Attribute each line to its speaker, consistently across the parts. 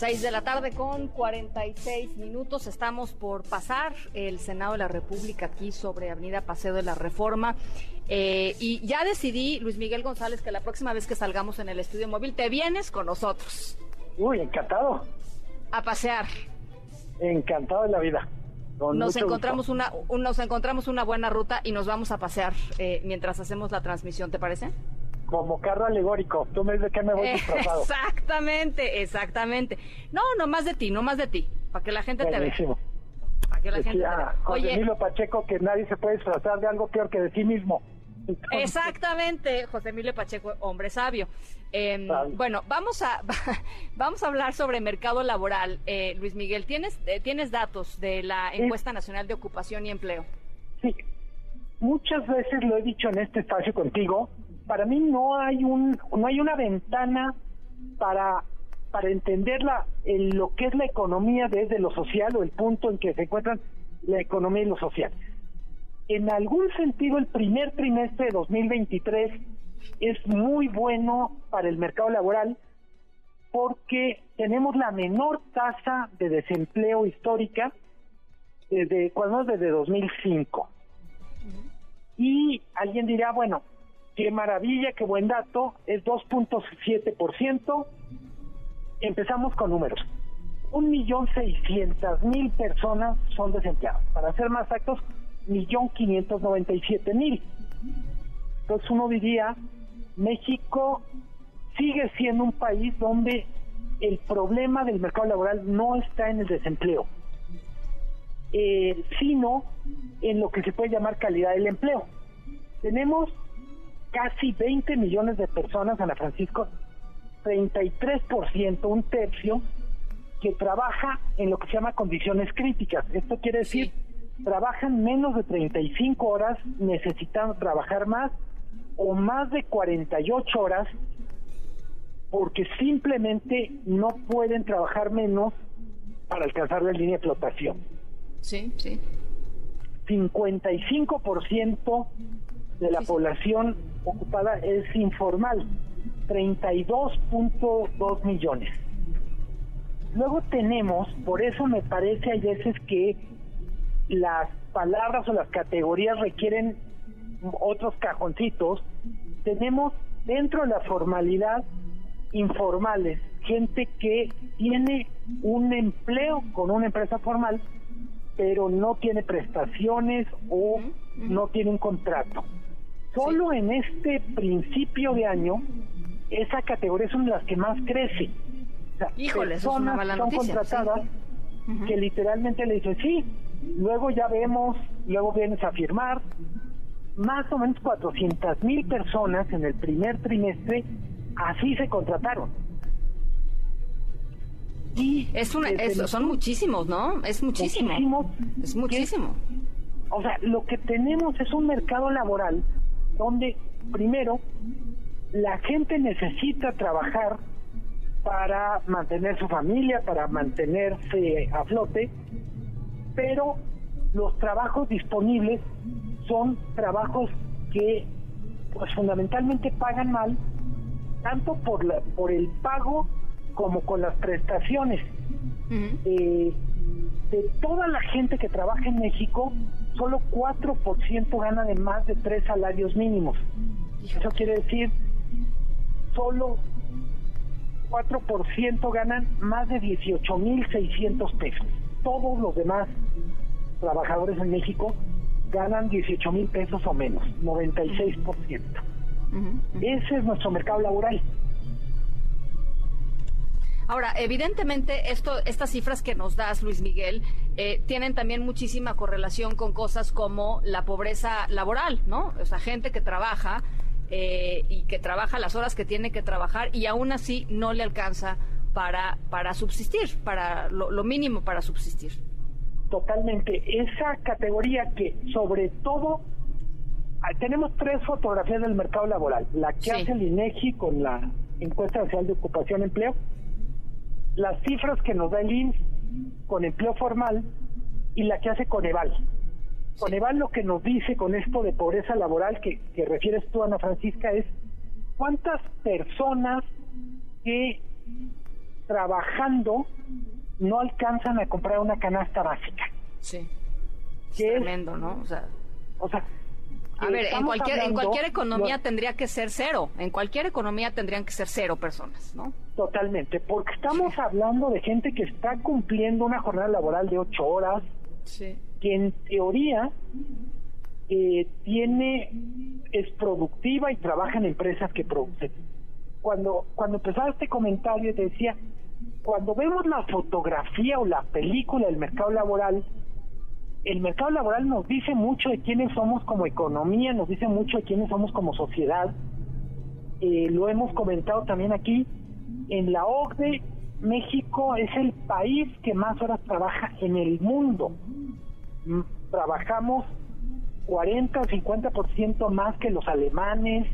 Speaker 1: Seis de la tarde con 46 minutos. Estamos por pasar el Senado de la República aquí sobre Avenida Paseo de la Reforma. Eh, y ya decidí, Luis Miguel González, que la próxima vez que salgamos en el estudio móvil te vienes con nosotros.
Speaker 2: Uy, encantado.
Speaker 1: A pasear.
Speaker 2: Encantado de la vida.
Speaker 1: nos encontramos una nos encontramos una buena ruta y nos vamos a pasear eh, mientras hacemos la transmisión, ¿te parece?
Speaker 2: Como carro alegórico. Tú me dices que me voy disfrazado.
Speaker 1: Exactamente, exactamente. No, no más de ti, no más de ti, para que la gente te vea.
Speaker 2: Para que la gente te vea. José Emilio Pacheco que nadie se puede disfrazar de algo peor que de sí mismo.
Speaker 1: Exactamente, José Emilio Pacheco, hombre sabio. Em, bueno, vamos a vamos a hablar sobre mercado laboral. Eh, Luis Miguel, ¿tienes, eh, ¿tienes datos de la encuesta nacional de ocupación y empleo?
Speaker 2: Sí, muchas veces lo he dicho en este espacio contigo. Para mí no hay un no hay una ventana para para entender la, lo que es la economía desde lo social o el punto en que se encuentran la economía y lo social en algún sentido el primer trimestre de 2023 es muy bueno para el mercado laboral porque tenemos la menor tasa de desempleo histórica desde cuando desde 2005. Y alguien dirá, bueno, qué maravilla, qué buen dato, es 2.7%. Empezamos con números. Un millón seiscientas mil personas son desempleadas. Para ser más exactos, millón quinientos noventa y siete mil. Entonces uno diría, México sigue siendo un país donde el problema del mercado laboral no está en el desempleo, eh, sino en lo que se puede llamar calidad del empleo. Tenemos casi 20 millones de personas, Ana Francisco, 33%, un tercio, que trabaja en lo que se llama condiciones críticas. Esto quiere decir trabajan menos de 35 horas, necesitan trabajar más o más de 48 horas porque simplemente no pueden trabajar menos para alcanzar la línea de flotación.
Speaker 1: Sí, sí.
Speaker 2: 55% de la población ocupada es informal, 32.2 millones. Luego tenemos, por eso me parece a veces que las palabras o las categorías requieren otros cajoncitos, tenemos dentro de la formalidad informales, gente que tiene un empleo con una empresa formal, pero no tiene prestaciones o no tiene un contrato. Solo en este principio de año, esa categoría son las que más crece.
Speaker 1: Híjole, personas son
Speaker 2: contratadas que literalmente le dicen, sí, luego ya vemos, luego vienes a firmar, más o menos 400 mil personas en el primer trimestre así se contrataron.
Speaker 1: Y es una, son muchísimos, ¿no? Es muchísimo. es muchísimo.
Speaker 2: o sea, lo que tenemos es un mercado laboral donde, primero, la gente necesita trabajar para mantener su familia, para mantenerse a flote, pero los trabajos disponibles son trabajos que pues fundamentalmente pagan mal tanto por la, por el pago como con las prestaciones. Eh, de toda la gente que trabaja en México solo 4% gana de más de tres salarios mínimos eso quiere decir solo 4% ganan más de 18.600 pesos todos los demás trabajadores en México ganan 18 mil pesos o menos, 96%. Ese es nuestro mercado laboral.
Speaker 1: Ahora, evidentemente, esto, estas cifras que nos das, Luis Miguel, eh, tienen también muchísima correlación con cosas como la pobreza laboral, ¿no? O sea, gente que trabaja eh, y que trabaja las horas que tiene que trabajar y aún así no le alcanza para, para subsistir, para lo, mínimo para subsistir.
Speaker 2: Totalmente. Esa categoría que sobre todo ah, tenemos tres fotografías del mercado laboral. La que hace el INEGI con la encuesta nacional de ocupación y empleo, las cifras que nos da el INS con empleo formal y la que hace Coneval. Coneval lo que nos dice con esto de pobreza laboral que, que refieres tú, Ana Francisca, es cuántas personas que trabajando no alcanzan a comprar una canasta básica.
Speaker 1: Sí. Es tremendo, ¿no? O sea, o sea a ver, en cualquier, en cualquier economía tendría que ser cero. En cualquier economía tendrían que ser cero personas, ¿no?
Speaker 2: Totalmente, porque estamos hablando de gente que está cumpliendo una jornada laboral de ocho horas, que en teoría eh, tiene es productiva y trabaja en empresas que producen. Cuando cuando empezaba este comentario te decía, cuando vemos la fotografía o la película del mercado laboral, el mercado laboral nos dice mucho de quiénes somos como economía, nos dice mucho de quiénes somos como sociedad. Eh, lo hemos comentado también aquí. En la OCDE, México es el país que más horas trabaja en el mundo. Mm, trabajamos 40 o 50% más que los alemanes,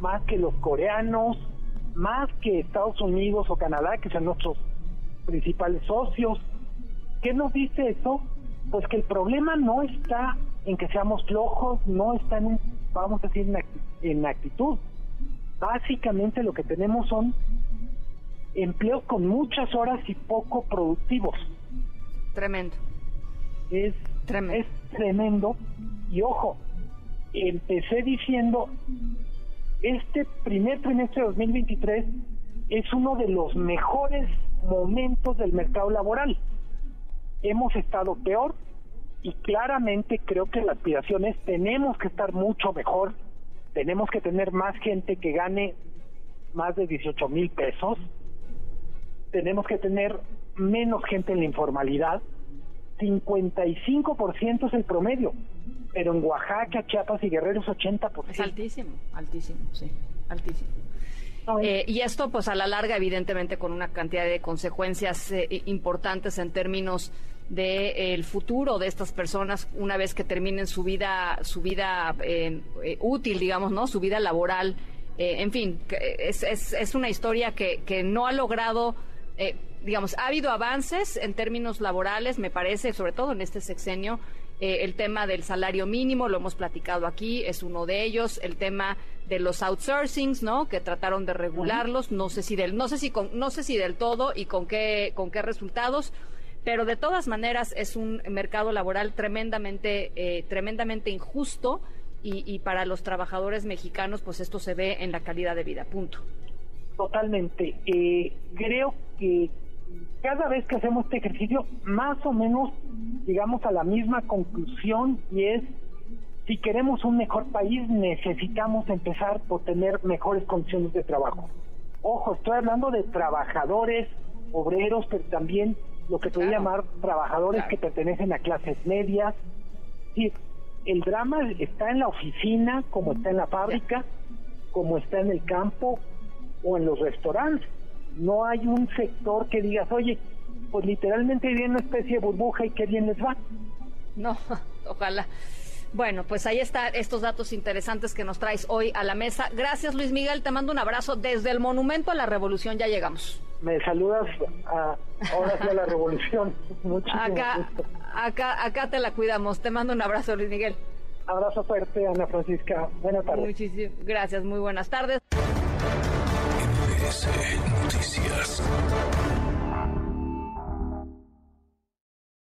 Speaker 2: más que los coreanos, más que Estados Unidos o Canadá, que son nuestros principales socios. ¿Qué nos dice eso? Pues que el problema no está en que seamos flojos, no está en, vamos a decir, en actitud. Básicamente lo que tenemos son empleos con muchas horas y poco productivos.
Speaker 1: Tremendo.
Speaker 2: Es tremendo. Es tremendo. Y ojo, empecé diciendo, este primer trimestre de 2023 es uno de los mejores momentos del mercado laboral hemos estado peor y claramente creo que la aspiración es tenemos que estar mucho mejor, tenemos que tener más gente que gane más de 18 mil pesos, tenemos que tener menos gente en la informalidad, 55% es el promedio, pero en Oaxaca, Chiapas y Guerrero es 80%.
Speaker 1: Es altísimo, altísimo, sí, altísimo. Eh, y esto, pues a la larga, evidentemente, con una cantidad de consecuencias eh, importantes en términos del de, el futuro de estas personas una vez que terminen su vida, su vida eh, útil, digamos, ¿no? Su vida laboral. en fin, es, es, es, una historia que, que no ha logrado digamos, ha habido avances en términos laborales, me parece, sobre todo en este sexenio, eh, el tema del salario mínimo, lo hemos platicado aquí, es uno de ellos. El tema de los outsourcings, ¿no? Que trataron de regularlos. No sé si del, no sé si no sé si del todo y con qué, con qué resultados. Pero de todas maneras es un mercado laboral tremendamente, eh, tremendamente injusto y, y para los trabajadores mexicanos, pues esto se ve en la calidad de vida. Punto.
Speaker 2: Totalmente. Eh, creo que cada vez que hacemos este ejercicio, más o menos llegamos a la misma conclusión y es, si queremos un mejor país, necesitamos empezar por tener mejores condiciones de trabajo. Ojo, estoy hablando de trabajadores, obreros, pero también lo que podría llamar trabajadores que pertenecen a clases medias. Sí, el drama está en la oficina, como está en la fábrica, como está en el campo o en los restaurantes no hay un sector que digas, oye, pues literalmente viene una especie de burbuja y qué bien les va.
Speaker 1: No, ojalá. Bueno, pues ahí están estos datos interesantes que nos traes hoy a la mesa. Gracias, Luis Miguel. Te mando un abrazo desde el Monumento a la Revolución. Ya llegamos.
Speaker 2: Me saludas a, ahora la Revolución. Muchísimo
Speaker 1: acá, acá, acá te la cuidamos. Te mando un abrazo, Luis Miguel.
Speaker 2: Abrazo fuerte, Ana Francisca. Buenas tardes.
Speaker 1: Muchísimas gracias. Muy buenas tardes. NBC Noticias.